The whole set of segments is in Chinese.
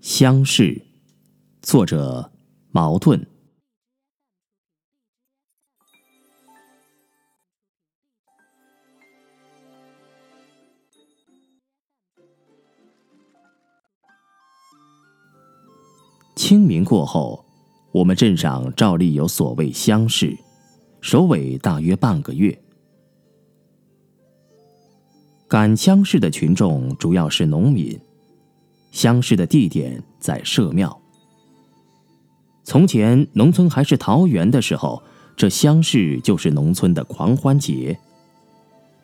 乡试，作者茅盾。清明过后，我们镇上照例有所谓乡试，首尾大约半个月。赶乡试的群众主要是农民。乡试的地点在社庙。从前农村还是桃园的时候，这乡试就是农村的狂欢节。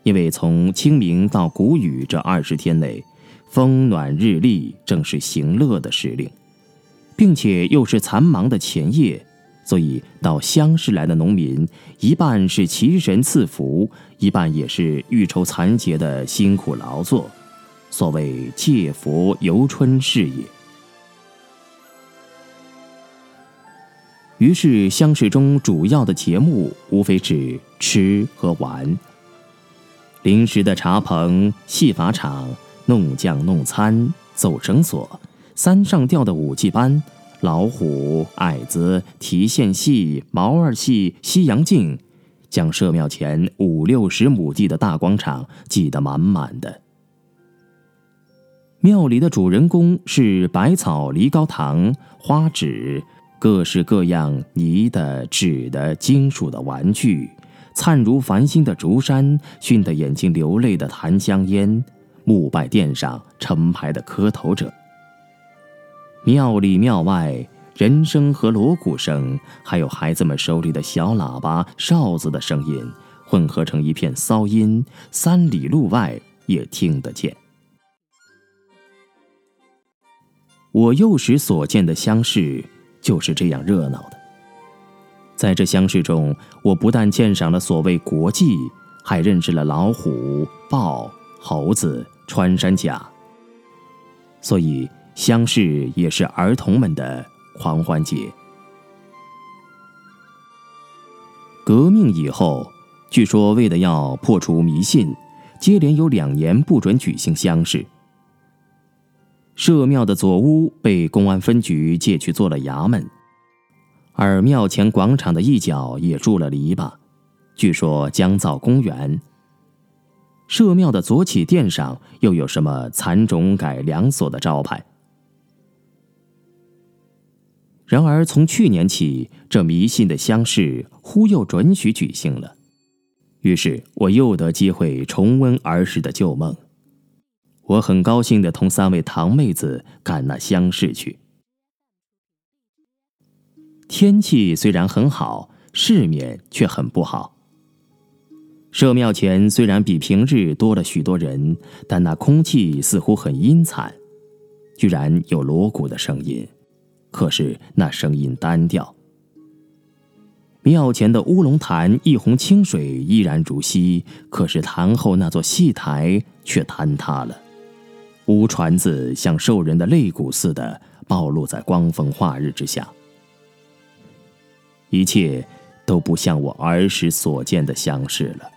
因为从清明到谷雨这二十天内，风暖日丽，正是行乐的时令，并且又是残忙的前夜，所以到乡试来的农民，一半是祈神赐福，一半也是欲筹残节的辛苦劳作。所谓借佛游春是也。于是乡试中主要的节目无非是吃和玩。临时的茶棚、戏法场、弄酱弄餐、走绳索、三上吊的舞伎班、老虎、矮子、提线戏、毛二戏、西洋镜，将社庙前五六十亩地的大广场挤得满满的。庙里的主人公是百草、梨膏糖、花纸，各式各样泥的、纸的、金属的玩具，灿如繁星的竹山，熏得眼睛流泪的檀香烟，墓拜殿上成排的磕头者。庙里庙外，人声和锣鼓声，还有孩子们手里的小喇叭、哨子的声音，混合成一片骚音，三里路外也听得见。我幼时所见的乡试就是这样热闹的。在这乡试中，我不但鉴赏了所谓国技，还认识了老虎、豹、猴子、穿山甲。所以，乡试也是儿童们的狂欢节。革命以后，据说为了要破除迷信，接连有两年不准举行乡试。社庙的左屋被公安分局借去做了衙门，而庙前广场的一角也筑了篱笆，据说将造公园。社庙的左起殿上又有什么蚕种改良所的招牌？然而从去年起，这迷信的乡试忽又准许举行了，于是我又得机会重温儿时的旧梦。我很高兴的同三位堂妹子赶那乡试去。天气虽然很好，市面却很不好。社庙前虽然比平日多了许多人，但那空气似乎很阴惨，居然有锣鼓的声音，可是那声音单调。庙前的乌龙潭一泓清水依然如昔，可是潭后那座戏台却坍塌了。乌船子像兽人的肋骨似的暴露在光风化日之下，一切都不像我儿时所见的乡试了。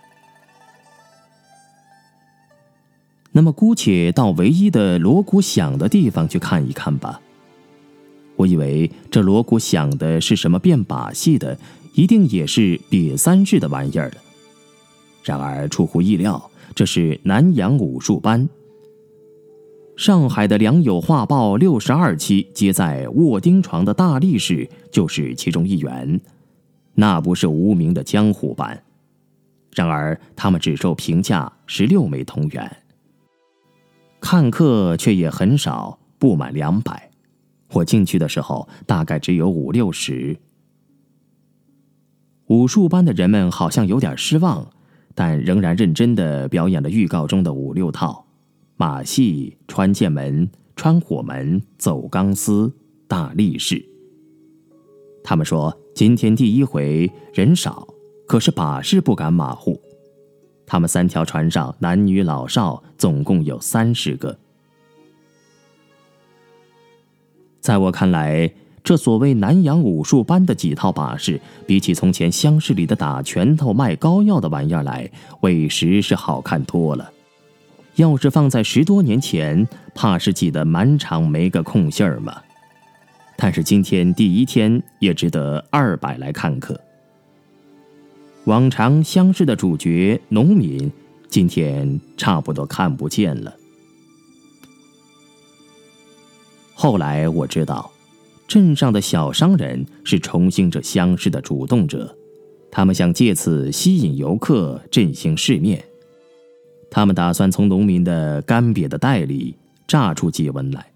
那么，姑且到唯一的锣鼓响的地方去看一看吧。我以为这锣鼓响的是什么变把戏的，一定也是瘪三式的玩意儿了。然而出乎意料，这是南洋武术班。上海的《良友画报》六十二期接在卧钉床的大力士就是其中一员，那不是无名的江湖班。然而他们只收评价十六枚铜元，看客却也很少，不满两百。我进去的时候大概只有五六十。武术班的人们好像有点失望，但仍然认真的表演了预告中的五六套。马戏、穿剑门、穿火门、走钢丝、大力士。他们说今天第一回人少，可是把式不敢马虎。他们三条船上男女老少总共有三十个。在我看来，这所谓南洋武术班的几套把式，比起从前乡试里的打拳头、卖膏药的玩意儿来，委实是好看多了。要是放在十多年前，怕是挤得满场没个空隙儿嘛。但是今天第一天也值得二百来看客。往常乡试的主角农民，今天差不多看不见了。后来我知道，镇上的小商人是重新这乡试的主动者，他们想借此吸引游客，振兴市面。他们打算从农民的干瘪的袋里榨出几文来，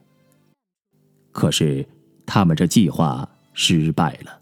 可是他们这计划失败了。